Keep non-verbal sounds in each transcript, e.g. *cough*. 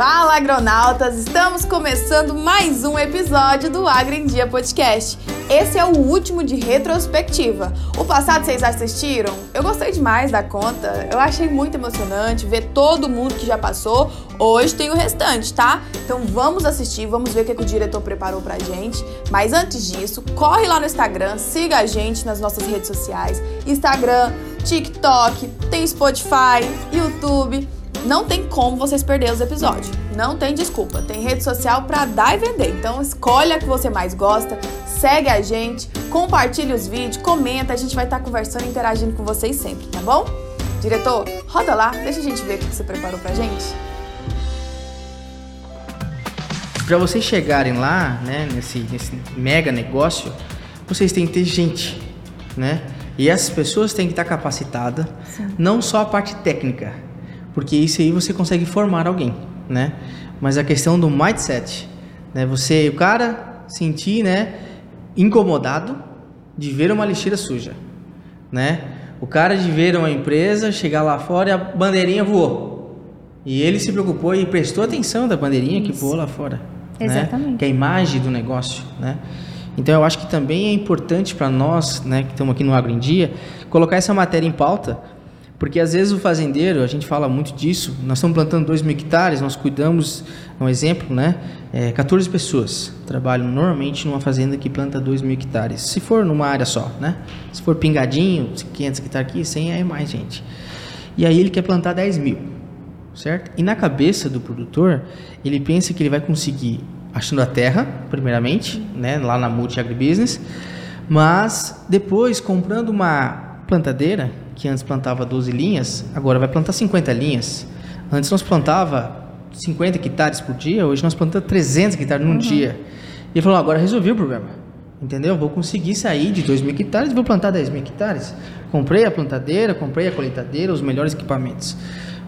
Fala, agronautas! Estamos começando mais um episódio do Agro em Dia Podcast. Esse é o último de retrospectiva. O passado vocês assistiram? Eu gostei demais da conta. Eu achei muito emocionante ver todo mundo que já passou. Hoje tem o restante, tá? Então vamos assistir, vamos ver o que, que o diretor preparou pra gente. Mas antes disso, corre lá no Instagram, siga a gente nas nossas redes sociais: Instagram, TikTok, tem Spotify, YouTube. Não tem como vocês perderem os episódios. Não tem desculpa. Tem rede social para dar e vender. Então escolha a que você mais gosta, segue a gente, compartilha os vídeos, comenta. A gente vai estar conversando, interagindo com vocês sempre, tá bom? Diretor, roda lá, deixa a gente ver o que você preparou pra gente. Para vocês chegarem lá, né, nesse, nesse mega negócio, vocês têm que ter gente, né? E essas pessoas têm que estar capacitadas, não só a parte técnica, porque isso aí você consegue formar alguém, né? Mas a questão do mindset, né? Você, o cara sentir, né, incomodado de ver uma lixeira suja, né? O cara de ver uma empresa chegar lá fora e a bandeirinha voou. E ele se preocupou e prestou atenção da bandeirinha que voou lá fora. né? Exatamente. Que é a imagem do negócio, né? Então eu acho que também é importante para nós, né, que estamos aqui no Agro em Dia, colocar essa matéria em pauta, porque às vezes o fazendeiro, a gente fala muito disso, nós estamos plantando 2 mil hectares, nós cuidamos, um exemplo, né? É, 14 pessoas trabalham normalmente numa fazenda que planta 2 mil hectares. Se for numa área só, né? Se for pingadinho, 500 hectares aqui, 100 é mais gente. E aí ele quer plantar 10 mil, certo? E na cabeça do produtor, ele pensa que ele vai conseguir achando a terra, primeiramente, né? Lá na Multi Agribusiness, mas depois comprando uma plantadeira que antes plantava 12 linhas, agora vai plantar 50 linhas. Antes nós plantava 50 hectares por dia, hoje nós plantamos 300 hectares num dia. E ele falou, agora resolvi o problema. Entendeu? Vou conseguir sair de 2 mil hectares e vou plantar 10 mil hectares. Comprei a plantadeira, comprei a colheitadeira, os melhores equipamentos.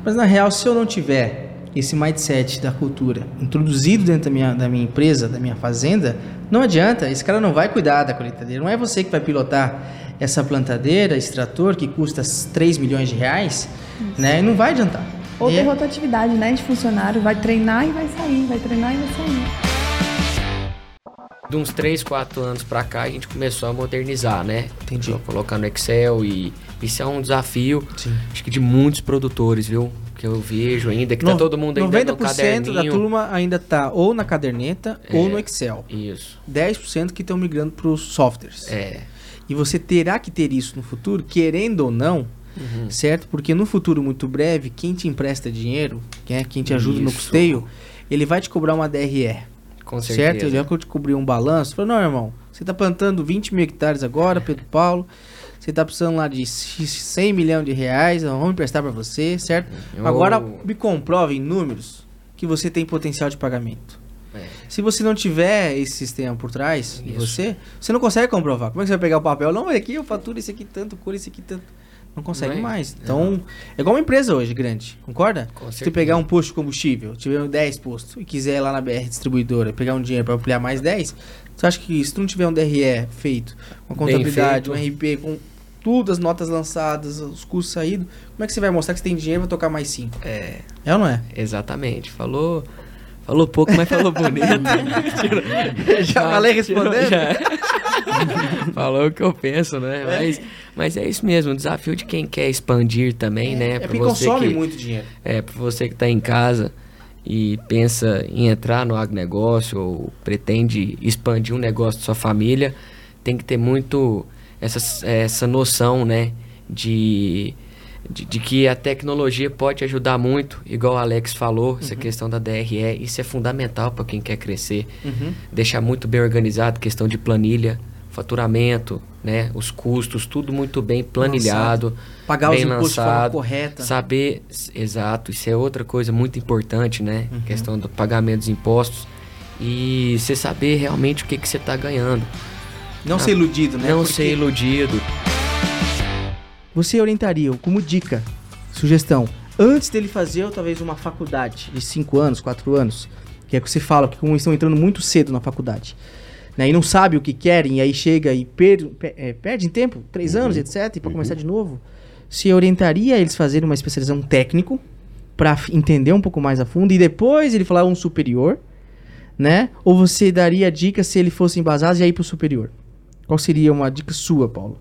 Mas na real, se eu não tiver esse mindset da cultura introduzido dentro da minha, da minha empresa, da minha fazenda, não adianta, esse cara não vai cuidar da colheitadeira. Não é você que vai pilotar essa plantadeira, esse trator que custa 3 milhões de reais, né? E não vai adiantar. Ou E ter é- rotatividade, né? De funcionário. Vai treinar e vai sair, vai treinar e vai sair. de uns 3, 4 anos pra cá, a gente começou a modernizar, né? Entendi. Só Colocar no Excel e isso é um desafio, Sim. acho que de muitos produtores, viu? Que eu vejo ainda, que tá No- todo mundo ainda no 90% da caderninho. turma ainda tá ou na caderneta ou É. no Excel. Isso, 10% que estão migrando para os softwares. é. E você terá que ter isso no futuro, querendo ou não, Uhum. certo? Porque no futuro muito breve, quem te empresta dinheiro, que é quem te ajuda no Isso. custeio, ele vai te cobrar uma DRE. Com certo? certeza. Ele vai te cobrir um balanço. Falou, não, irmão, você tá plantando 20 mil hectares agora, Pedro Paulo. Você tá precisando lá de 100 milhões de reais, vamos emprestar para você, certo? Eu- Agora me comprove em números que você tem potencial de pagamento. É. Se você não tiver esse sistema por trás de Isso. você, você não consegue comprovar. Como é que você vai pegar o papel? Não, aqui eu faturo esse aqui tanto, cura esse aqui tanto. Não consegue Não é? mais. Então, é igual uma empresa hoje grande, concorda? Com Se você pegar um posto de combustível, tiver 10 postos e quiser ir lá na BR distribuidora pegar um dinheiro para ampliar mais 10, você acha que se tu não tiver um DRE feito, uma contabilidade, um. RP com tudo, as notas lançadas, os custos saídos, como é que você vai mostrar que você tem dinheiro para tocar mais 5? É, É ou não é? exatamente. Falou, falou pouco, mas falou bonito. *laughs* Já falei respondendo? Já. *laughs* Falou o que eu penso, né? Mas, mas é isso mesmo, o desafio de quem quer expandir também, né? É porque você consome que- muito dinheiro. É, para você que está em casa e pensa em entrar no agronegócio ou pretende expandir um negócio de sua família, tem que ter muito essa, essa noção, né? De, de, de que a tecnologia pode ajudar muito, igual o Alex falou, essa questão da DRE, isso é fundamental para quem quer crescer. Uhum. Deixar muito bem organizado, questão de planilha, faturamento, né? Os custos, tudo muito bem planilhado. Pagar os bem impostos de forma lançado, correta. Saber, exato, isso é outra coisa muito importante, né? Uhum. Questão do pagamento dos impostos. E você saber realmente o que, que você está ganhando. Não ser iludido, né? Não Porque ser iludido. Você orientaria, como dica, sugestão, antes dele fazer talvez uma faculdade de 5 anos, 4 anos, que é o que você fala, que como estão entrando muito cedo na faculdade, né, e não sabe o que querem, e aí chega e per, per, é, perde em tempo, 3 anos, etc, e para começar de novo, você orientaria eles fazerem uma especialização técnico, para entender um pouco mais a fundo e depois ele falar um superior, né? Ou você daria dica se ele fosse embasado e aí pro superior? Qual seria uma dica sua, Paulo,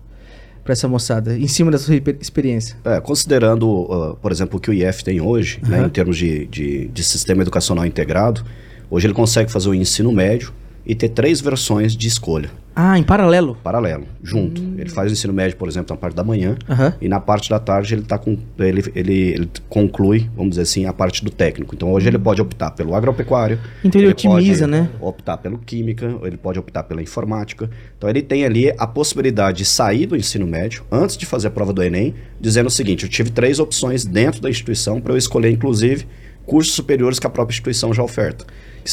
para essa moçada, em cima da sua experiência? É, considerando, uh, por exemplo, o que o IF tem hoje, né, Aham. em termos de, de, de sistema educacional integrado, hoje ele consegue fazer o ensino médio e ter três versões de escolha, Ah, em paralelo. paralelo, junto. Ele faz o ensino médio, por exemplo, na parte da manhã, Aham. e na parte da tarde ele, tá com, ele, ele, ele conclui, vamos dizer assim, a parte do técnico. Então hoje ele pode optar pelo agropecuário. Então ele otimiza, pode né? Optar pelo química, ele pode optar pela informática. Então ele tem ali a possibilidade de sair do ensino médio, antes de fazer a prova do Enem, dizendo o seguinte, eu tive três opções dentro da instituição para eu escolher, inclusive, cursos superiores que a própria instituição já oferta.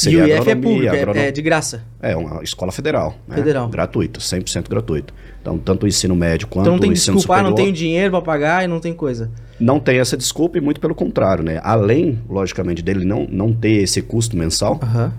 E o IF é público, é- é, de graça. é uma escola federal. né? Federal. Gratuita, 100% gratuita. Então, tanto o ensino médio quanto Então não tem o ensino desculpa, ah, superior... não tenho dinheiro pra pagar e não tem coisa. Não tem essa desculpa e muito pelo contrário, né? Além, logicamente, dele não, não ter esse custo mensal, Aham.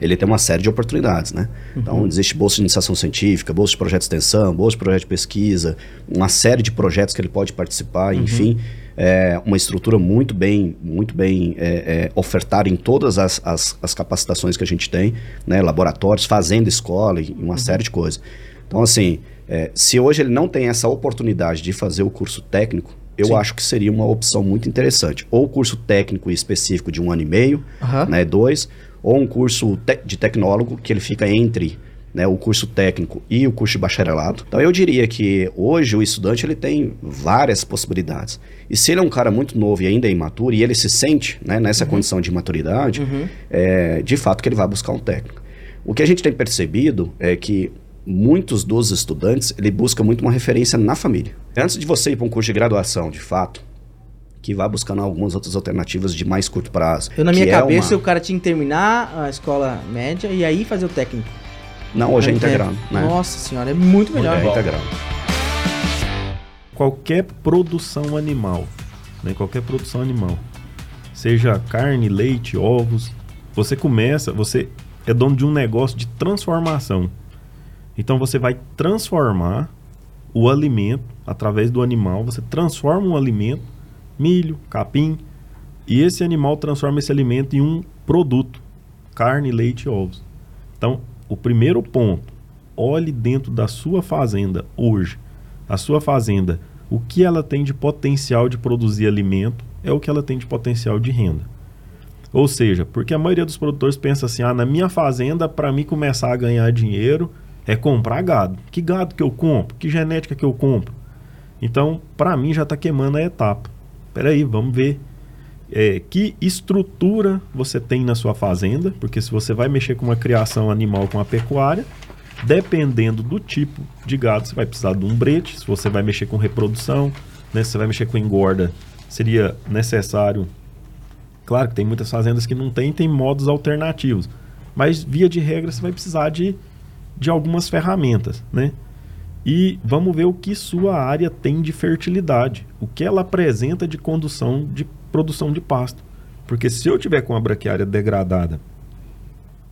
ele tem uma série de oportunidades, né? Então, existe bolsa de iniciação científica, bolsa de projeto de extensão, bolsa de projeto de pesquisa, uma série de projetos que ele pode participar, enfim, é uma estrutura muito bem, muito bem é, é, ofertada em todas as, as, as capacitações que a gente tem, né? Laboratórios, fazenda escola e uma série de coisas. Então, assim, é, se hoje ele não tem essa oportunidade de fazer o curso técnico, eu Sim. acho que seria uma opção muito interessante. Ou curso técnico específico de um ano e meio, Aham. né, dois, ou um curso te- de tecnólogo que ele fica entre né, o curso técnico e o curso de bacharelado. Então eu diria que hoje o estudante ele tem várias possibilidades. E se ele é um cara muito novo e ainda é imaturo e ele se sente né, nessa condição de imaturidade, é, de fato que ele vai buscar um técnico. O que a gente tem percebido é que muitos dos estudantes ele busca muito uma referência na família. Antes de você ir para um curso de graduação, de fato, que vai buscando algumas outras alternativas de mais curto prazo. Eu, na minha é cabeça, uma- o cara tinha que terminar a escola média e aí fazer o técnico. Não, hoje é integrado, né? Nossa senhora, é muito melhor. é integrado. qualquer produção animal, né? Qualquer produção animal, seja carne, leite, ovos, você começa, você é dono de um negócio de transformação. Então você vai transformar o alimento através do animal, você transforma um alimento, milho, capim, e esse animal transforma esse alimento em um produto, carne, leite e ovos. Então, o primeiro ponto, olhe dentro da sua fazenda hoje. A sua fazenda, o que ela tem de potencial de produzir alimento é o que ela tem de potencial de renda. Ou seja, porque a maioria dos produtores pensa assim: ah, na minha fazenda, para mim começar a ganhar dinheiro, é comprar gado. Que gado que eu compro? Que genética que eu compro? Então, para mim, já está queimando a etapa. Peraí, vamos ver é, que estrutura você tem na sua fazenda, porque se você vai mexer com uma criação animal com a pecuária, dependendo do tipo de gado, você vai precisar de um brete, se você vai mexer com reprodução, né, se você vai mexer com engorda, seria necessário. Claro que tem muitas fazendas que não tem, tem modos alternativos, mas via de regra você vai precisar de, de algumas ferramentas, né? E vamos ver o que sua área tem de fertilidade, o que ela apresenta de condução de produção de pasto. Porque se eu tiver com uma braquiária degradada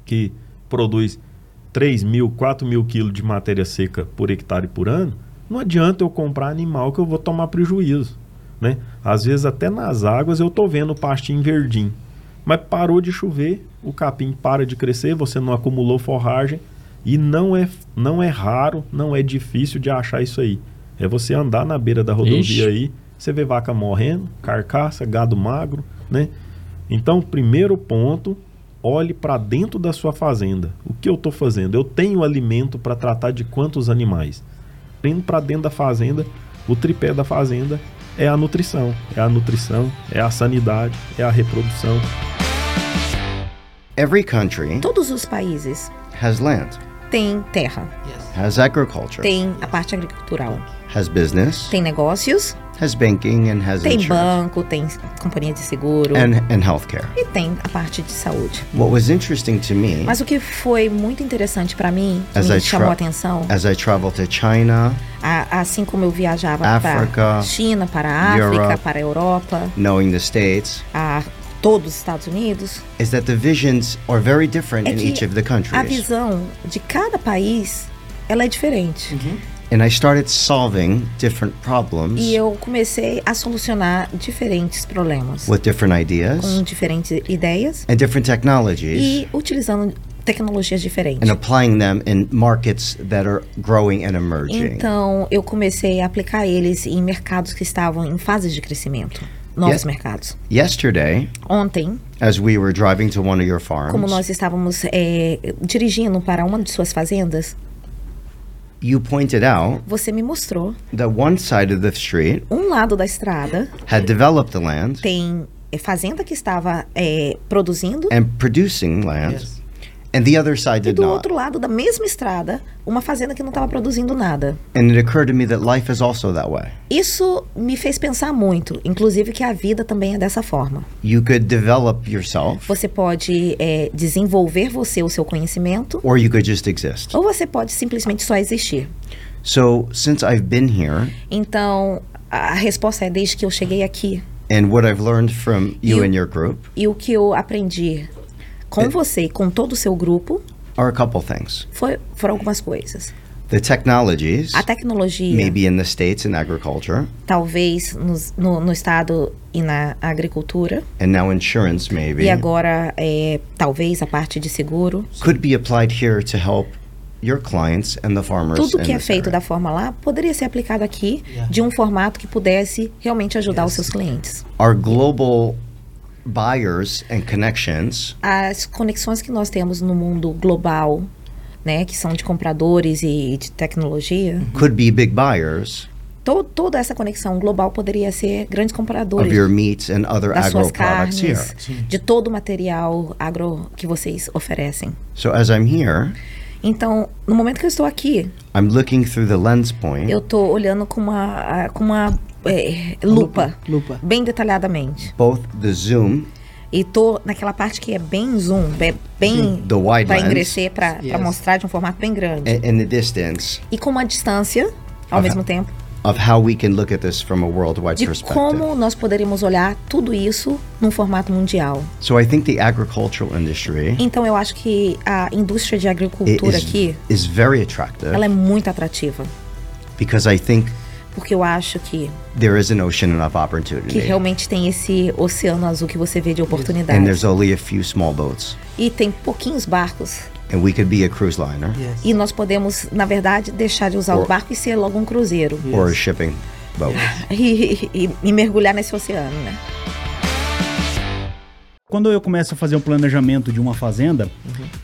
que produz 3 mil, 4 mil quilos de matéria seca por hectare por ano, não adianta eu comprar animal que eu vou tomar prejuízo. Né? Às vezes até nas águas eu tô vendo pastinho verdinho. Mas parou de chover, o capim para de crescer, você não acumulou forragem e não é, não é raro, não é difícil de achar isso aí. É você andar na beira da rodovia Ixi. aí, você vê vaca morrendo, carcaça, gado magro, né? Então, primeiro ponto, olhe para dentro da sua fazenda. O que eu estou fazendo? Eu tenho alimento para tratar de quantos animais? Indo para dentro da fazenda, o tripé da fazenda é a nutrição. É a nutrição, é a sanidade, é a reprodução. Every country Todos os países has land, têm terra, has agriculture, tem a parte agricultural, has business, tem negócios, has banking, and has tem insurance, banco, tem companhia de seguro. And, and healthcare. e tem a parte de saúde. What was interesting to me Mas o que foi muito interessante para mim, que As me I chamou a atenção, as I travel to China, a- assim como eu viajava para China, para a África, Europe. para a Europa, knowing the States, a todos os Estados Unidos, is that the visions are very different é in each of the a countries. visão de cada país ela é diferente. And And I started solving different problems E eu comecei a solucionar diferentes problemas with different com ideas diferentes ideias and different technologies e utilizando tecnologias diferentes. and applying them in markets that are growing and emerging. Então, eu comecei a aplicar eles em mercados que estavam em fases de crescimento, novos Yeah. mercados. Yesterday, Ontem, as we were driving to one of your farms, como nós estávamos é, dirigindo para uma de suas fazendas, you pointed out você me mostrou that one side of the street um lado da estrada had developed the land tem é, fazenda que estava é, produzindo and producing land, Yes. And the other side e did do not. outro lado da mesma estrada uma fazenda que não estava produzindo nada. And it occurred to me that life is also that way. Isso me fez pensar muito, inclusive que a vida também é dessa forma. You could develop yourself, Você pode é, desenvolver você o seu conhecimento or you could just exist. ou você pode simplesmente só existir. So, since I've been here, Então, a resposta é desde que eu cheguei aqui and what I've learned from you You- and your group e o que eu aprendi com você e com todo o seu grupo are a couple things. foi, foram algumas coisas. The technologies, A tecnologia, maybe in the States in agriculture, talvez nos- no, no estado e na agricultura, and now insurance, maybe, e agora é, talvez a parte de seguro. could be applied here to help your clients and the farmers. Tudo que é feito area. da forma lá poderia ser aplicado aqui de um formato que pudesse realmente ajudar os seus clientes. Our global buyers and connections. As conexões que nós temos no mundo global, né, que são de compradores e de tecnologia, could be big buyers. To, toda essa conexão global poderia ser grandes compradores of your meats and other das agro suas products here. carnes, de todo o material agro que vocês oferecem. So as I'm here, Então, no momento que eu estou aqui, I'm looking through the lens point eu estou olhando com uma, com uma é, lupa, Lupa. bem detalhadamente. both the zoom E tô naquela parte que é bem zoom, be- bem The wide para engrecer, para Yes. mostrar de um formato bem grande. and, and the distance E com uma distância, ao Aham. mesmo tempo, of how we can look at this from a worldwide de perspective. como nós poderíamos olhar tudo isso num formato mundial. So I think the agricultural industry Então eu acho que a indústria de agricultura is, aqui, is very attractive ela é muito atrativa, because I think porque eu acho que there is an ocean of que opportunity. realmente tem esse oceano azul que você vê de And oportunidades. there's only a few small boats. E tem pouquinhos barcos. And we could be a cruise liner Yes. E nós podemos, na verdade, deixar de usar o Or- barco e ser logo um cruzeiro. or a shipping boat. *laughs* E, e- e mergulhar nesse oceano, né? Quando eu começo a fazer um planejamento de uma fazenda,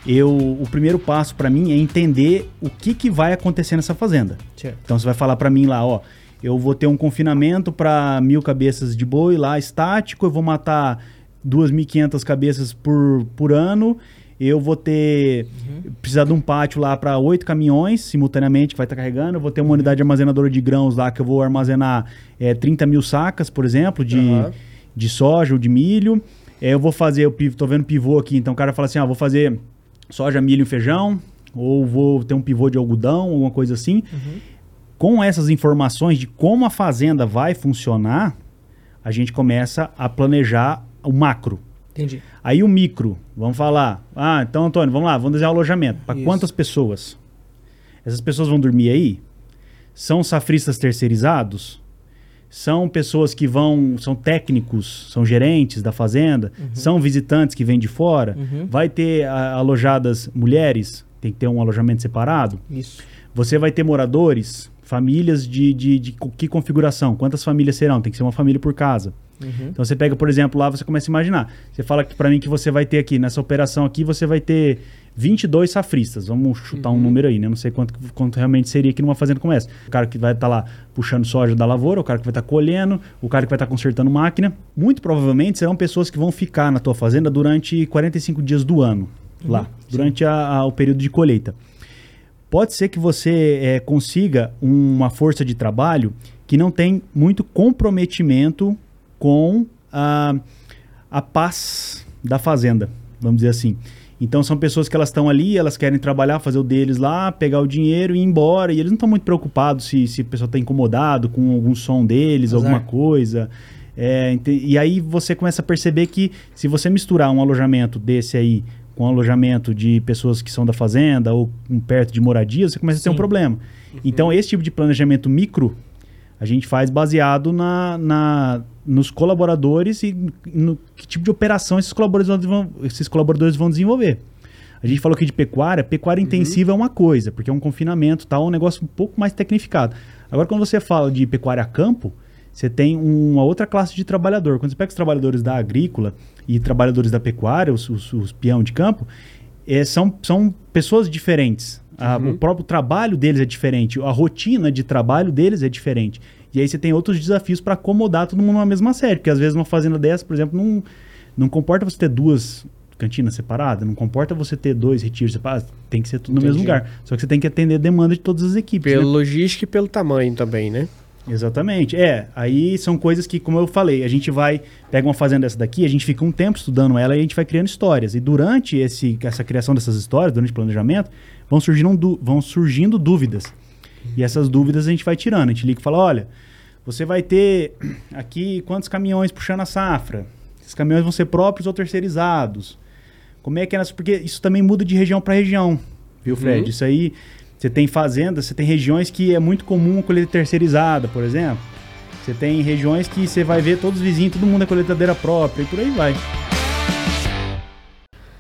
eu o primeiro passo para mim é entender o que, que vai acontecer nessa fazenda. Certo. Então você vai falar para mim lá, ó, eu vou ter um confinamento para mil cabeças de boi lá estático, eu vou matar 2.500 cabeças por, por ano, eu vou ter precisar de um pátio lá para oito caminhões simultaneamente que vai estar carregando, eu vou ter uma unidade armazenadora de grãos lá que eu vou armazenar é, 30 mil sacas, por exemplo, de, Aham. de soja ou de milho. É, eu vou fazer, eu tô vendo pivô aqui, então o cara fala assim, ah, vou fazer soja, milho e feijão, ou vou ter um pivô de algodão, alguma coisa assim. Com essas informações de como a fazenda vai funcionar, a gente começa a planejar o macro. Entendi. Aí o micro, vamos falar. Ah, então, Antônio, vamos lá, vamos desenhar o alojamento. Para quantas pessoas? Essas pessoas vão dormir aí? São safristas terceirizados? São pessoas que vão. São técnicos, são gerentes da fazenda? São visitantes que vêm de fora? Vai ter ah, alojadas mulheres? Tem que ter um alojamento separado? Isso. Você vai ter moradores? Famílias de, de, de que configuração? Quantas famílias serão? Tem que ser uma família por casa. Então você pega, por exemplo, lá você começa a imaginar. Você fala para mim que você vai ter aqui, nessa operação aqui, você vai ter 22 safristas. Vamos chutar um número aí, né? Não sei quanto, quanto realmente seria aqui numa fazenda como essa. O cara que vai estar lá puxando soja da lavoura, o cara que vai estar colhendo, o cara que vai estar consertando máquina. Muito provavelmente serão pessoas que vão ficar na tua fazenda durante 45 dias do ano, lá, durante a- a- o período de colheita. Pode ser que você eh, consiga uma força de trabalho que não tem muito comprometimento com a, a paz da fazenda, vamos dizer assim. Então são pessoas que elas estão ali, elas querem trabalhar, fazer o deles lá, pegar o dinheiro e ir embora. E eles não estão muito preocupados se, se a pessoa está incomodado com algum som deles, Azar. alguma coisa. É, e aí você começa a perceber que se você misturar um alojamento desse aí com alojamento de pessoas que são da fazenda ou perto de moradia, você começa a ter um Sim. problema. Então, esse tipo de planejamento micro, a gente faz baseado na, na- nos colaboradores e no que tipo de operação esses colaboradores vão, esses colaboradores vão desenvolver. A gente falou aqui de pecuária, pecuária intensiva é uma coisa, porque é um confinamento, tal, é um negócio um pouco mais tecnificado. Agora, quando você fala de pecuária a campo, você tem uma outra classe de trabalhador. Quando você pega os trabalhadores da agrícola e trabalhadores da pecuária, os, os, os peão de campo, eh, são, são pessoas diferentes. A- O próprio trabalho deles é diferente, a rotina de trabalho deles é diferente. E aí você tem outros desafios para acomodar todo mundo numa mesma série, porque às vezes uma fazenda dessa, por exemplo, não, não comporta você ter duas cantinas separadas, não comporta você ter dois retiros separados, tem que ser tudo no mesmo Entendi. lugar. Só que você tem que atender a demanda de todas as equipes. Pela né? logística e pelo tamanho também, né? Exatamente. É, aí são coisas que, como eu falei, a gente vai, pega uma fazenda dessa daqui, a gente fica um tempo estudando ela e a gente vai criando histórias. E durante esse, essa criação dessas histórias, durante o planejamento, vão surgindo, vão surgindo dúvidas. E essas dúvidas a gente vai tirando. A gente liga e fala, olha, você vai ter aqui quantos caminhões puxando a safra? Esses caminhões vão ser próprios ou terceirizados? Como é que é? Porque isso também muda de região para região, viu, Fred? Uhum. Isso aí, você tem fazendas, você tem regiões que é muito comum a colheita terceirizada, por exemplo. Você tem regiões que você vai ver todos os vizinhos, todo mundo é colheitadeira própria e por aí vai.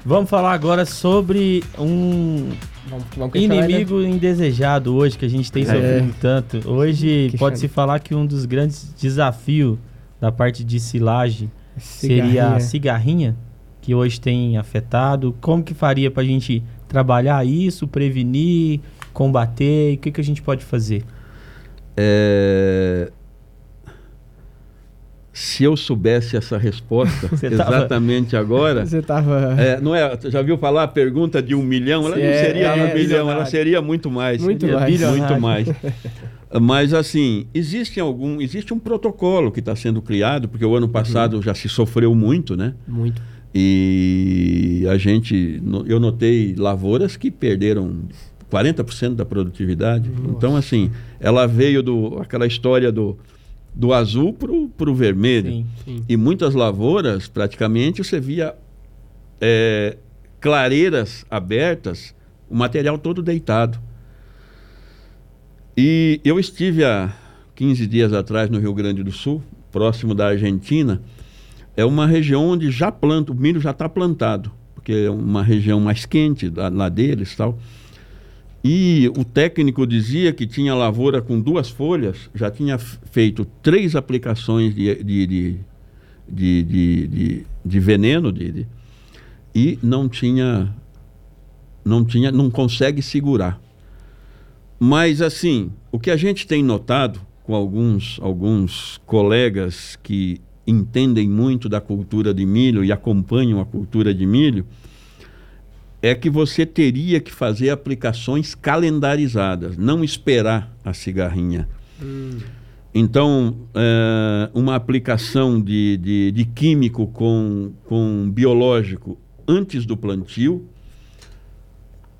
Vamos falar agora sobre um Vamos, vamos né? inimigo indesejado hoje que a gente tem É. sofrido tanto. Hoje pode-se falar que um dos grandes desafios da parte de silagem seria a Cigarrinha. cigarrinha, que hoje tem afetado. Como que faria para a gente trabalhar isso, prevenir, combater? E o que, que a gente pode fazer? É, Se eu soubesse essa resposta *laughs* tava- exatamente agora. Você tava. É, não é, já viu falar a pergunta de um milhão? Ela não É, seria é, um milhão, ela seria muito mais. Muito Seria mais. Muito mais. *laughs* Mas assim, existe algum, existe um protocolo que está sendo criado, porque o ano passado já se sofreu muito, né? Muito. E a gente, eu notei lavouras que perderam 40% da produtividade. Então, assim, ela veio do aquela história do, do azul para o vermelho. Sim. Sim. E muitas lavouras, praticamente, você via é, clareiras abertas, o material todo deitado. E eu estive há 15 dias atrás no Rio Grande do Sul, próximo da Argentina. É uma região onde já planta, o milho já está plantado, porque é uma região mais quente lá, lá deles tal. E o técnico dizia que tinha lavoura com duas folhas, já tinha feito três aplicações de, de, de, de, veneno de- e não tinha, não tinha, não consegue segurar. Mas assim, o que a gente tem notado com alguns, alguns colegas que entendem muito da cultura de milho e acompanham a cultura de milho, é que você teria que fazer aplicações calendarizadas, não esperar a cigarrinha. Então, eh, uma aplicação de, de, de químico com, com biológico antes do plantio,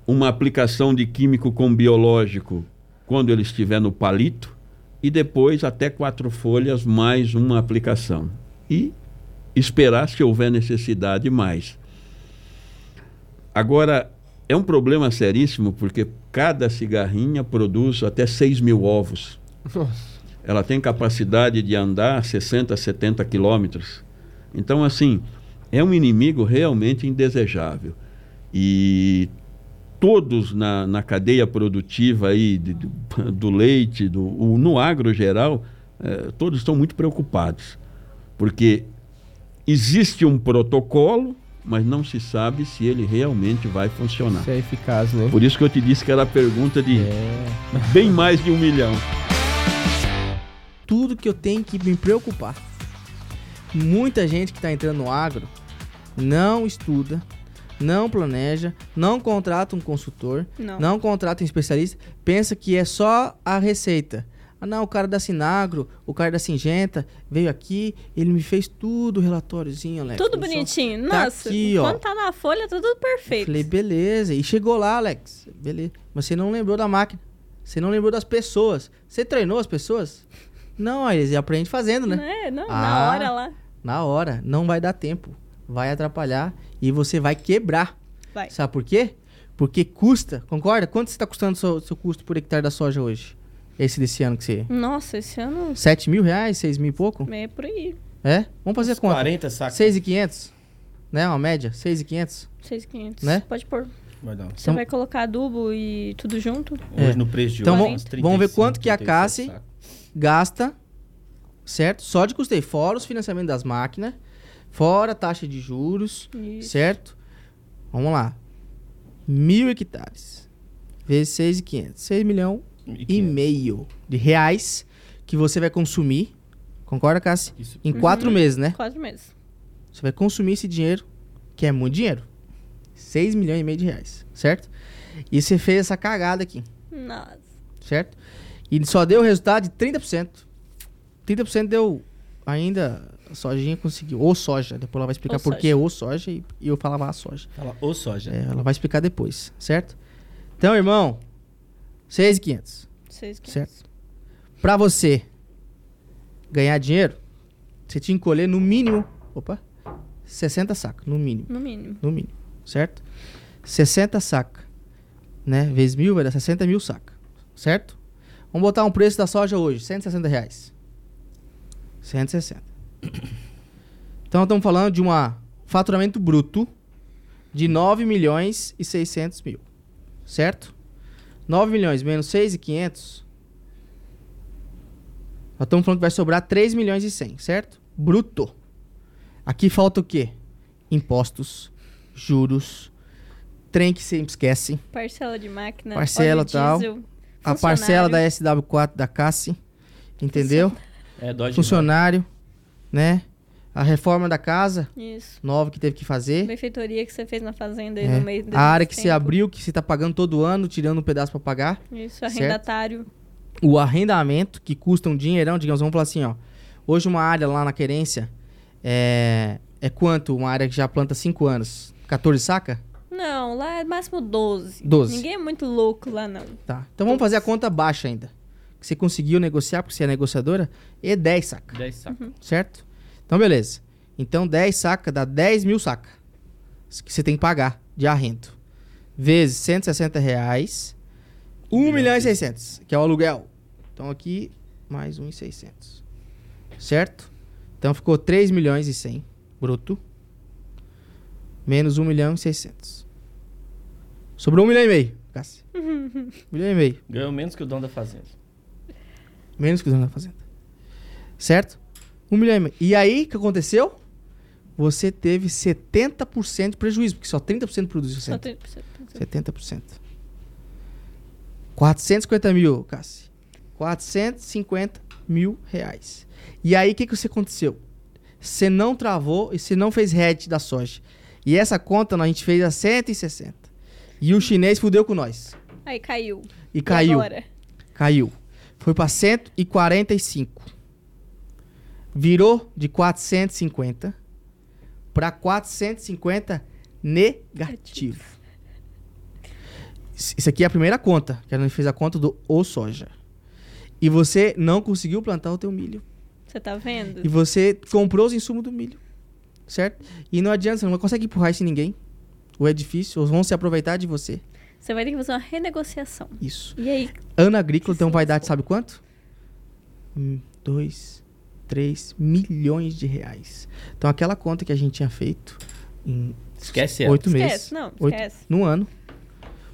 uma aplicação de químico com biológico quando ele estiver no palito, e depois até quatro folhas mais uma aplicação. E esperar se houver necessidade mais. Agora, é um problema seríssimo porque cada cigarrinha produz até 6 mil ovos. Nossa. Ela tem capacidade de andar 60, 70 quilômetros. Então, assim, é um inimigo realmente indesejável. E todos na, na cadeia produtiva aí de- do, *laughs* do leite, do, o- no agro geral, eh, todos estão muito preocupados. Porque existe um protocolo, mas não se sabe se ele realmente vai funcionar. Isso é eficaz, né? Por isso que eu te disse que era a pergunta de bem mais de um milhão. tudo que eu tenho que me preocupar. Muita gente que está entrando no agro não estuda, não planeja, não contrata um consultor, Não. não contrata um especialista, pensa que é só a receita. Ah, não, o cara da Sinagro, o cara da Singenta veio aqui, ele me fez tudo, relatóriozinho, Alex. Tudo bonitinho. Tá Nossa, aqui, ó. quando tá na folha, tá tudo perfeito. Falei, beleza. E chegou lá, Alex. Beleza. Mas você não lembrou da máquina. Você não lembrou das pessoas. Você treinou as pessoas? Não, aí eles aprendem fazendo, né? Né? Não, Ah. na hora lá. Na hora. Não vai dar tempo. Vai atrapalhar e você vai quebrar. Vai. Sabe por quê? Porque custa, concorda? Quanto está custando o seu, seu custo por hectare da soja hoje? Esse desse ano que você... Nossa, esse ano 7 mil reais, 6 mil e pouco? é por aí. É? Vamos fazer a conta. 40 sacos. 6,500? Né? Uma média? 6,500? 6,500. Né? Pode pôr. Vai dar. Você Então- vai colocar adubo e tudo junto? Hoje no preço de Então hoje, vamos, uns vamos ver 35, quanto que a 37 Cassi gasta, certo? Só de custeio, fora os financiamentos das máquinas, fora a taxa de juros, Isso. certo? Vamos lá. Mil hectares, vezes 6,500. 6 milhão e meio de reais que você vai consumir, concorda, Cassi? Em quatro Uhum. meses, né? Quatro meses. Você vai consumir esse dinheiro, que é muito dinheiro. 6 milhões e meio de reais, certo? E você fez essa cagada aqui, Nossa. certo? E só deu o resultado de 30%. 30% deu ainda a sojinha conseguiu. Ou soja, depois ela vai explicar Ou por que ou soja e, eu falava a soja. Fala, ô soja. É, ela vai explicar depois, certo? Então, irmão, 6,500. 6,500. Certo? Pra você ganhar dinheiro, você tinha que colher no mínimo, opa, 60 sacos, no mínimo. No mínimo. No mínimo, certo? 60 saca, né? Vezes mil vai dar 60 mil saca, certo? Vamos botar um preço da soja hoje, 160 reais. 160. *coughs* Então estamos falando de um faturamento bruto de 9 milhões e 600 mil, certo? 9 milhões menos 6,500. Nós estamos falando que vai sobrar 3 milhões e 100, certo? Bruto. Aqui falta o quê? Impostos, juros, trem que sempre esquece, Parcela de máquina. parcela óleo tal, diesel, a parcela da funcionário. SW4 da Cassi, entendeu? É, Dodge Funcionário, né? A reforma da casa, Isso. nova que teve que fazer. Benfeitoria que você fez na fazenda aí É. no meio desse A área que tempo. você abriu, que você tá pagando todo ano, tirando um pedaço para pagar. Isso, certo? arrendatário. o arrendamento, que custa um dinheirão, digamos, vamos falar assim, ó. Hoje uma área lá na querência é, é quanto? Uma área que já planta 5 anos? 14 saca? Não, lá é máximo 12. 12. Ninguém é muito louco lá, não. Tá. Então vamos fazer a conta baixa ainda. Que você conseguiu negociar, porque você é negociadora, é 10 saca. 10 sacos. Uhum. Certo? Então beleza. Então 10 saca dá 10 mil saca. Que você tem que pagar de arrendo. Vezes 160 reais. 1 milhão e 600, que é o aluguel. Então aqui, mais 1,600. Certo? Então ficou 3 milhões e 100 bruto. Menos 1 milhão e 600. Sobrou 1 milhão e meio, Cássio. 1 *laughs* milhão e meio. Ganhou menos que o dono da fazenda. Menos que o dono da fazenda. Certo? 1 milhão e meio. E aí, o que aconteceu? Você teve 70% de prejuízo, porque só 30% produz Só 60%. 30%. 70%. 450 mil, Cassi. 450 mil reais. E aí, o que, que você aconteceu? Você não travou e você não fez hedge da soja. E essa conta a gente fez a 160. E o chinês fudeu com nós. Aí caiu. E caiu. agora? Caiu. Foi para 145. Virou de 450 para 450 negativo. Isso aqui é a primeira conta, que a gente fez a conta do o soja. E você não conseguiu plantar o teu milho. Você tá vendo? E você comprou os insumos do milho. Certo? E não adianta, você não consegue empurrar isso em ninguém. Ou é difícil, ou vão se aproveitar de você. Você vai ter que fazer uma renegociação. Isso. E aí? Ano agrícola então vai dar, de sabe quanto? Um, dois, três milhões de reais. Então aquela conta que a gente tinha feito em Esquece ela. oito Esquece, meses. não, esquece. No ano.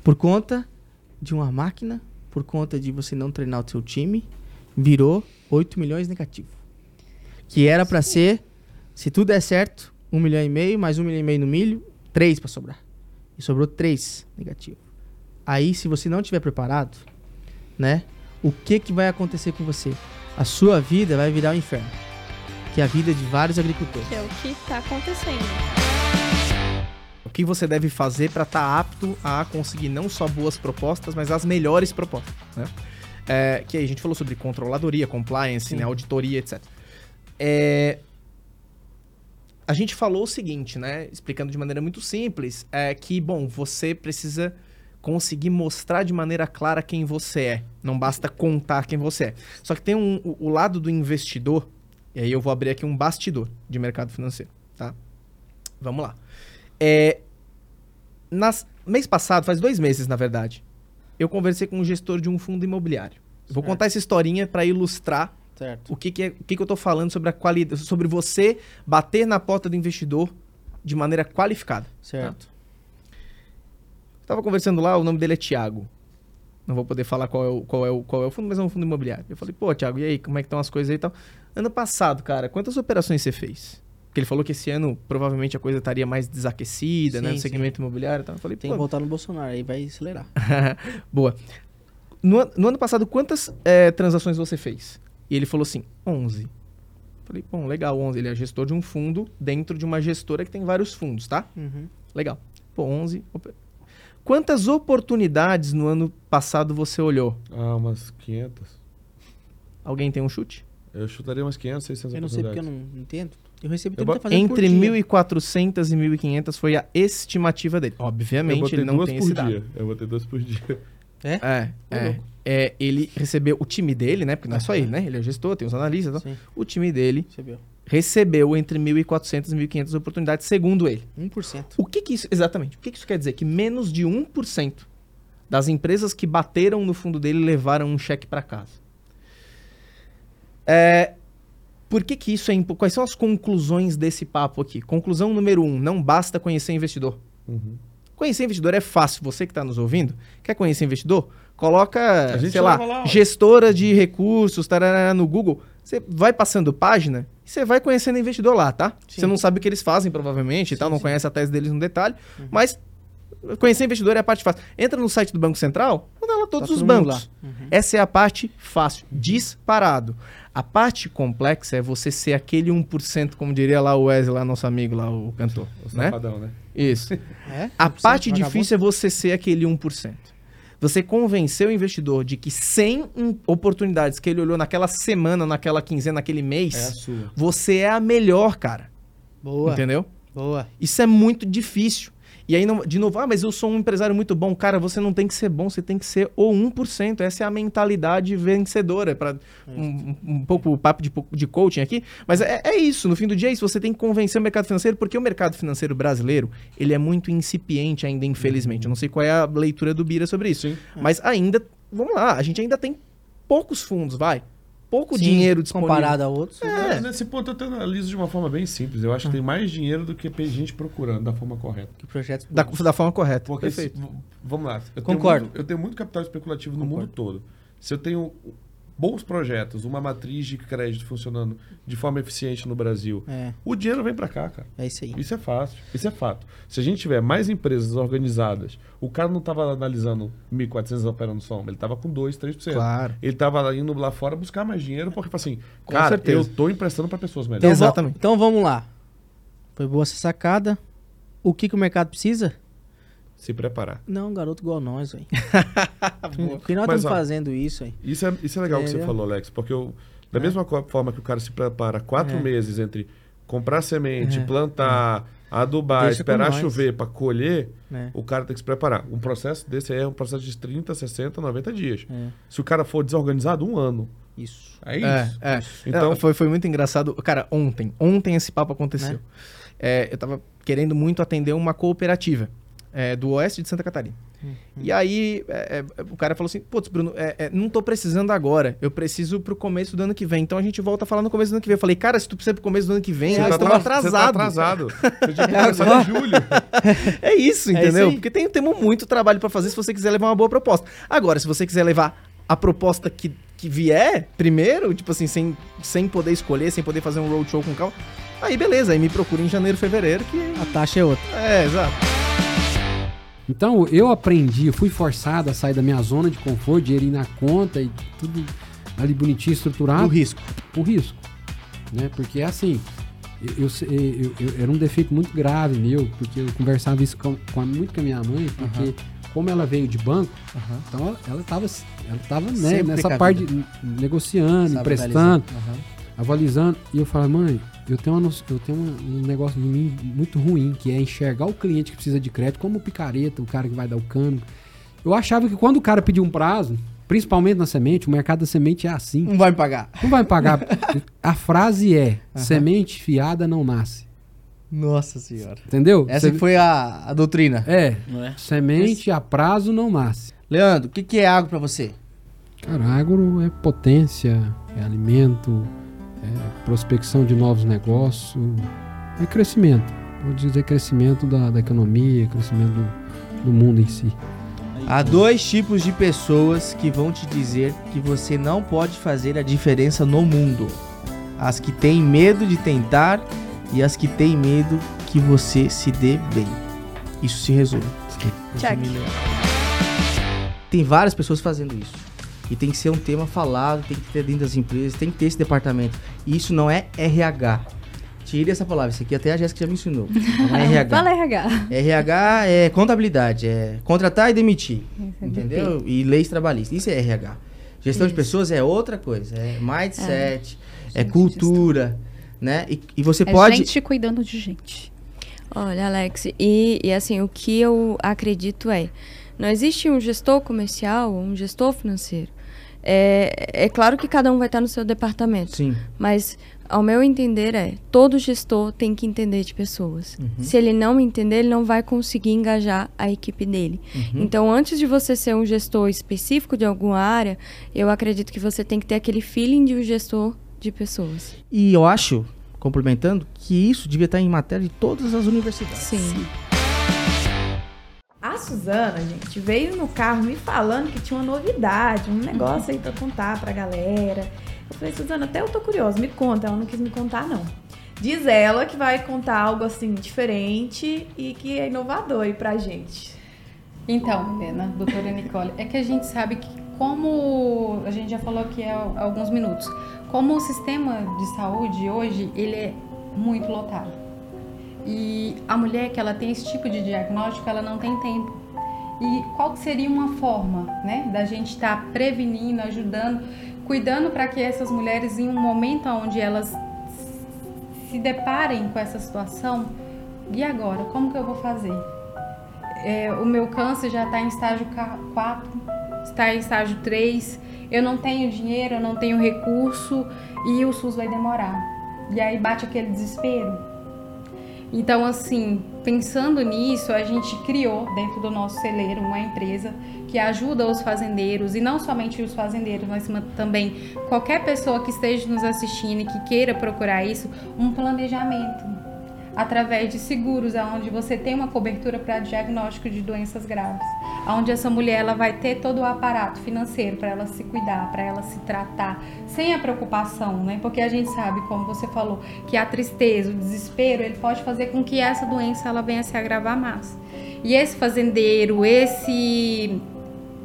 Por conta de uma máquina, por conta de você não treinar o seu time, virou 8 milhões negativo. Que era pra ser, se tudo der certo, um milhão e meio, mais um milhão e meio no milho, três pra sobrar. E sobrou três negativo. Aí, se você não tiver preparado, né? O que que vai acontecer com você? A sua vida vai virar um inferno. Que é a vida de vários agricultores. Que é o que tá acontecendo. O que você deve fazer para estar apto a conseguir não só boas propostas, mas as melhores propostas, né? É, que aí a gente falou sobre controladoria, compliance, né, auditoria, etc. É, a gente falou o seguinte, né, explicando de maneira muito simples, é que, bom, você precisa conseguir mostrar de maneira clara quem você é. Não basta contar quem você é. Só que tem um, o, o lado do investidor, e aí eu vou abrir aqui um bastidor de mercado financeiro, tá? Vamos lá. É, nas, mês passado, faz dois meses, na verdade, eu conversei com um gestor de um fundo imobiliário. Vou contar essa historinha para ilustrar Certo. o que, que, é, o que, que eu tô falando sobre a qualidade, sobre você bater na porta do investidor de maneira qualificada. Certo. Tava conversando lá, o nome dele é Thiago. Não vou poder falar qual é o, qual é o, qual é o fundo, mas é um fundo imobiliário. Eu falei, pô, Thiago, e aí, como é que estão as coisas aí e tal? Ano passado, cara, quantas operações você fez? Porque ele falou que esse ano provavelmente a coisa estaria mais desaquecida, né? Sim, No segmento imobiliário e tal. Eu falei, Tem que voltar no Bolsonaro, aí vai acelerar. *laughs* Boa. No, no ano passado, quantas eh, transações você fez? E ele falou assim, 11. Falei, bom, legal, 11. Ele é gestor de um fundo dentro de uma gestora que tem vários fundos, tá? Uhum. Legal. Pô, 11. Quantas oportunidades no ano passado você olhou? Ah, umas 500. Alguém tem um chute? Eu chutaria umas 500, 600 Eu não sei porque eu não entendo. Eu recebi Eu 30 bo- fazendo por Entre dia. 1.400 e 1.500 foi a estimativa dele. Eu Obviamente, ele não duas tem por esse dia. dado. Eu botei duas por dia. É? É, é, é, ele recebeu, o time dele, né? Porque não é só ele, né? Ele é gestor, tem os analistas e tal. Sim. O time dele Recebeu. Recebeu entre 1.400 e 1.500 oportunidades, segundo ele. 1%. O que que isso, exatamente, o que que isso quer dizer? Que menos de 1% das empresas que bateram no fundo dele levaram um cheque para casa. É, por que que isso é... impo- Quais são as conclusões desse papo aqui? Conclusão número um, não basta conhecer investidor. Uhum. Conhecer investidor é fácil. Você que está nos ouvindo, quer conhecer investidor? Coloca, sei lá, lá, gestora de recursos tarará, no Google. Você vai passando página e você vai conhecendo investidor lá, tá? Sim. Você não sabe o que eles fazem, provavelmente, e tal, não sim. conhece a tese deles no detalhe, mas conhecer investidor é a parte fácil. Entra no site do Banco Central, manda lá todos Tá os bancos. lá. Uhum. Essa é a parte fácil, disparado. A parte complexa é você ser aquele 1%, como diria lá o Wesley, lá nosso amigo lá, o cantor, O né? safadão, né? Isso. *laughs* É? A 1% parte difícil é você ser aquele 1%. Você convencer o investidor de que 100 in- oportunidades que ele olhou naquela semana, naquela quinzena, naquele mês, É você é a melhor, cara. Boa. Entendeu? Boa. Isso é muito difícil. E aí, não- de novo, ah, mas eu sou um empresário muito bom. Cara, você não tem que ser bom, você tem que ser o 1%. Essa é a mentalidade vencedora. Para um, um- pouco o papo de, de coaching aqui. Mas é, é isso, no fim do dia é isso. Você tem que convencer o mercado financeiro, porque o mercado financeiro brasileiro, ele é muito incipiente ainda, infelizmente. Eu não sei qual é a leitura do Bira sobre isso. Mas ainda, vamos lá, a gente ainda tem poucos fundos, vai. Pouco Sim, dinheiro disponível. comparado a outros. É. Nesse ponto eu analiso de uma forma bem simples. Eu acho que tem mais dinheiro do que gente procurando da forma correta. Que projetos Da, da forma correta. Porque se- Perfeito. v- vamos lá. Eu Concordo. Tenho muito, eu tenho muito capital especulativo no mundo todo. Se eu tenho bons projetos, uma matriz de crédito funcionando de forma eficiente no Brasil, É. o dinheiro vem para cá, cara. É isso aí. Isso é fácil. Isso é fato. Se a gente tiver mais empresas organizadas, o cara não estava analisando 1.400 operando só, ele estava com 2, 3%. Claro. Ele estava indo lá fora buscar mais dinheiro porque, assim, Com cara, certeza. eu tô emprestando para pessoas melhores. Exatamente. Então vamos lá. Foi boa essa sacada. O que, que o mercado precisa? Se preparar. Não, um garoto igual nós, velho. *laughs* Porque nós Mas, estamos ó, fazendo isso, aí. Isso é, isso é legal que você falou, Alex, porque eu, da É. mesma forma que o cara se prepara quatro É. meses entre comprar semente, É. plantar, adubar, Deixa esperar chover para colher, É. o cara tem que se preparar. Um processo desse aí é um processo de 30, 60, 90 dias. É. Se o cara for desorganizado, um ano. Isso. É isso. É, é. Então, É, foi, foi muito engraçado. Cara, ontem, ontem esse papo aconteceu. Né? É, eu tava querendo muito atender uma cooperativa é, do oeste de Santa Catarina. Hum, E aí é, é, o cara falou assim, putz, Bruno, é, é, não tô precisando agora. Eu preciso pro começo do ano que vem. Então a gente volta a falar no começo do ano que vem. Eu falei, cara, se tu precisa pro começo do ano que vem, Você nós tá você tá atrasados. atrasado. *laughs* Tinha que começar em julho. É isso, *laughs* É isso entendeu? Porque tem, temos muito trabalho pra fazer se você quiser levar uma boa proposta. Agora, se você quiser levar a proposta que, que vier primeiro, tipo assim, sem, sem poder escolher, sem poder fazer um roadshow com calma, aí beleza, aí me procura em janeiro, fevereiro, que. A taxa é outra. É, exato. Então eu aprendi, eu fui forçado a sair da minha zona de conforto, dinheirinho na conta e tudo ali bonitinho, estruturado. O risco. O risco. Né? Porque assim, eu, eu, eu- eu- era um defeito muito grave meu, porque eu conversava isso com, com muito com a minha mãe, porque como ela veio de banco, então ela, ela tava, ela tava né, nessa parte de negociando, Sabe emprestando. Aham. avalizando. E eu falava, mãe, eu tenho, uma, eu tenho um, negócio de mim muito ruim, que é enxergar o cliente que precisa de crédito como o picareta, o cara que vai dar o cano. Eu achava que quando o cara pedia um prazo, principalmente na semente, o mercado da semente é assim. Não vai me pagar. Não vai me pagar. *laughs* A frase é: semente fiada não nasce. Nossa senhora. Entendeu? Essa Você- foi a, a doutrina. É. Não é? Semente a prazo não nasce. Leandro, o que, que é agro pra você? Cara, agro é potência, é alimento, é prospecção de novos negócios, é crescimento. Vou dizer crescimento da, da economia, crescimento do, do mundo em si. Há dois tipos de pessoas que vão te dizer que você não pode fazer a diferença no mundo: as que têm medo de tentar e as que têm medo que você se dê bem. Isso se resume. Check. Tem várias pessoas fazendo isso. E tem que ser um tema falado, tem que ter dentro das empresas, tem que ter esse departamento. E isso não é RH. Tire essa palavra, isso aqui até a Jéssica já me ensinou. Não é RH. *laughs* Fala RH. RH é contabilidade, é contratar e demitir. Isso é entendeu? E leis trabalhistas. Isso é RH. Gestão de Isso. pessoas é outra coisa. É mindset, é, cultura, né? E, e você é pode. gente cuidando de gente. Olha, Alex, e, e assim, o que eu acredito é, não existe um gestor comercial, um gestor financeiro. É, é claro que cada um vai estar no seu departamento. Sim. Mas, ao meu entender, é, todo gestor tem que entender de pessoas. Uhum. Se ele não entender, ele não vai conseguir engajar a equipe dele. Uhum. Então, antes de você ser um gestor específico de alguma área, eu acredito que você tem que ter aquele feeling de um gestor de pessoas. E eu acho, complementando, que isso devia estar em matéria de todas as universidades. Sim. A Suzana, gente, veio no carro me falando que tinha uma novidade, um negócio aí pra contar pra galera. Eu falei, Suzana, até eu tô curiosa, me conta. Ela não quis me contar, não. Diz ela que vai contar algo assim diferente e que é inovador aí pra gente. Então, Helena, doutora Nicole, é que a gente sabe que como a gente já falou aqui há alguns minutos, como o sistema de saúde hoje, ele é muito lotado. E a mulher que ela tem esse tipo de diagnóstico, ela não tem tempo. E qual seria uma forma, né, da gente estar prevenindo, ajudando, cuidando para que essas mulheres, em um momento onde elas se deparem com essa situação, e agora, como que eu vou fazer? É, o meu câncer já está em estágio 4, está em estágio 3, eu não tenho dinheiro, eu não tenho recurso e o SUS vai demorar. E aí bate aquele desespero. Então, assim, pensando nisso, a gente criou dentro do nosso celeiro uma empresa que ajuda os fazendeiros, e não somente os fazendeiros, mas também qualquer pessoa que esteja nos assistindo e que queira procurar isso, um planejamento através de seguros, aonde você tem uma cobertura para diagnóstico de doenças graves, aonde essa mulher ela vai ter todo o aparato financeiro para ela se cuidar, para ela se tratar, sem a preocupação, né? Porque a gente sabe, como você falou, que a tristeza, o desespero, ele pode fazer com que essa doença ela venha a se agravar mais. E esse fazendeiro, esse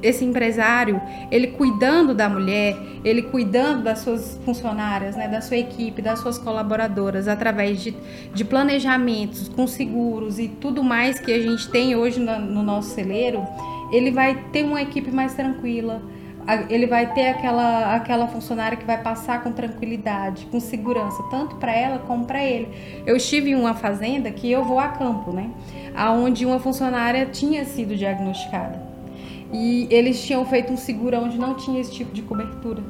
esse empresário, ele cuidando da mulher, ele cuidando das suas funcionárias, né, da sua equipe, das suas colaboradoras, através de, de planejamentos, com seguros e tudo mais que a gente tem hoje no, no nosso celeiro, ele vai ter uma equipe mais tranquila, ele vai ter aquela, aquela funcionária que vai passar com tranquilidade, com segurança, tanto para ela como para ele. Eu estive em uma fazenda que eu vou a campo, né? Aonde uma funcionária tinha sido diagnosticada. E eles tinham feito um seguro onde não tinha esse tipo de cobertura.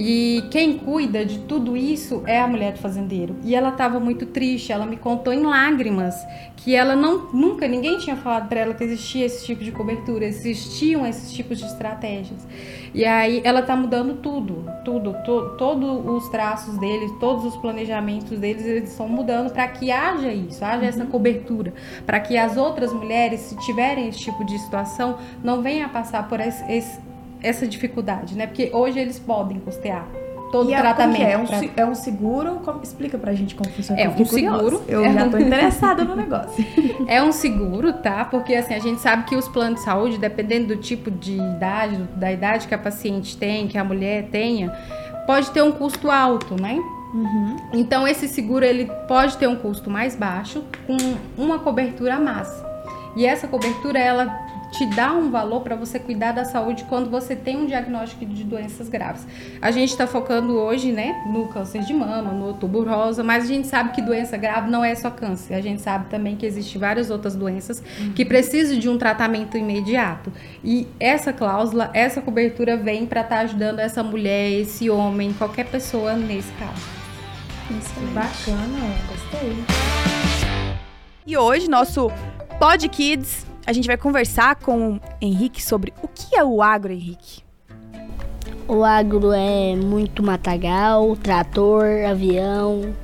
E quem cuida de tudo isso é a mulher do fazendeiro. E ela estava muito triste, ela me contou em lágrimas que ela não nunca ninguém tinha falado para ela que existia esse tipo de cobertura, existiam esses tipos de estratégias. E aí ela tá mudando tudo, tudo, to, todos os traços deles, todos os planejamentos deles, eles estão mudando para que haja isso, haja essa cobertura, para que as outras mulheres, se tiverem esse tipo de situação, não venham a passar por esse- esse- essa dificuldade, né? Porque hoje eles podem custear todo E o é- tratamento. É? É, um, pra- é um seguro? Como- explica pra gente como funciona. É um seguro. Eu É já um- tô *laughs* interessada no negócio. *laughs* É um seguro, tá? Porque assim, a gente sabe que os planos de saúde, dependendo do tipo de idade, da idade que a paciente tem, que a mulher tenha, pode ter um custo alto, né? Então esse seguro ele pode ter um custo mais baixo com uma cobertura a mais. E essa cobertura ela te dá um valor para você cuidar da saúde quando você tem um diagnóstico de doenças graves. A gente está focando hoje, né, no câncer de mama, no outubro rosa, mas a gente sabe que doença grave não é só câncer. A gente sabe também que existem várias outras doenças que precisam de um tratamento imediato. E essa cláusula, essa cobertura vem para estar ajudando essa mulher, esse homem, qualquer pessoa nesse caso. Bacana, gostei. E hoje, nosso Pod Kids, a gente vai conversar com o Henrique sobre o que é o agro, Henrique. O agro é muito matagal, trator, avião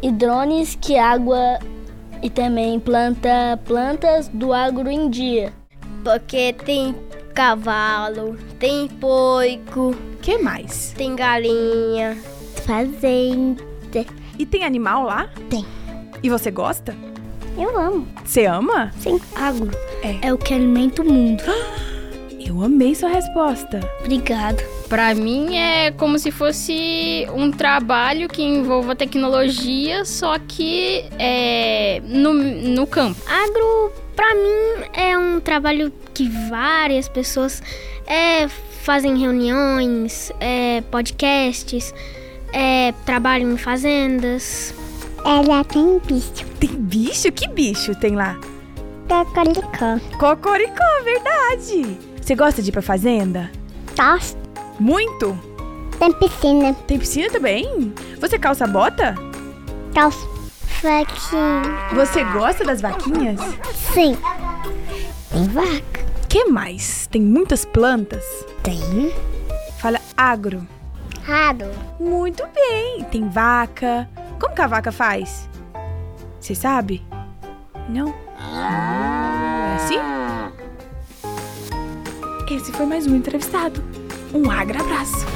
e drones que água e também planta plantas do agro em dia. Porque tem cavalo, tem porco. que mais? Tem galinha. Fazenda. E tem animal lá? Tem. E você gosta? Eu amo. Você ama? Sim, agro. É. o que alimenta o mundo. *gasps* Eu amei sua resposta. Obrigada. Pra mim é como se fosse um trabalho que envolva tecnologia, só que é no, no campo. Agro, pra mim, é um trabalho que várias pessoas é, fazem reuniões, é, podcasts, é, trabalham em fazendas. Ela tem bicho. Tem bicho? Que bicho tem lá? Cocoricó. Cocoricó, verdade. Você gosta de ir pra fazenda? Gosto. Muito? Tem piscina. Tem piscina também? Você calça bota? Calço. Vaquinha. Você gosta das vaquinhas? Sim. Tem vaca. que mais? Tem muitas plantas? Tem. Fala agro. Raro. Muito bem. Tem vaca. Como que a vaca faz? Você sabe? Não? É assim? Esse foi mais um entrevistado. Um agra abraço.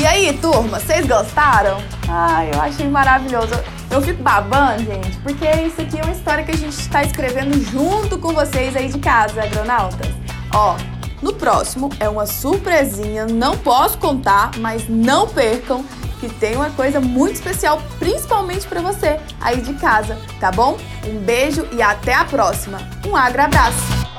E aí, turma, vocês gostaram? Ai, eu achei maravilhoso. Eu fico babando, gente, porque isso aqui é uma história que a gente está escrevendo junto com vocês aí de casa, agronautas. Ó, no próximo é uma surpresinha, não posso contar, mas não percam que tem uma coisa muito especial, principalmente para você aí de casa, tá bom? Um beijo e até a próxima. Um abraço.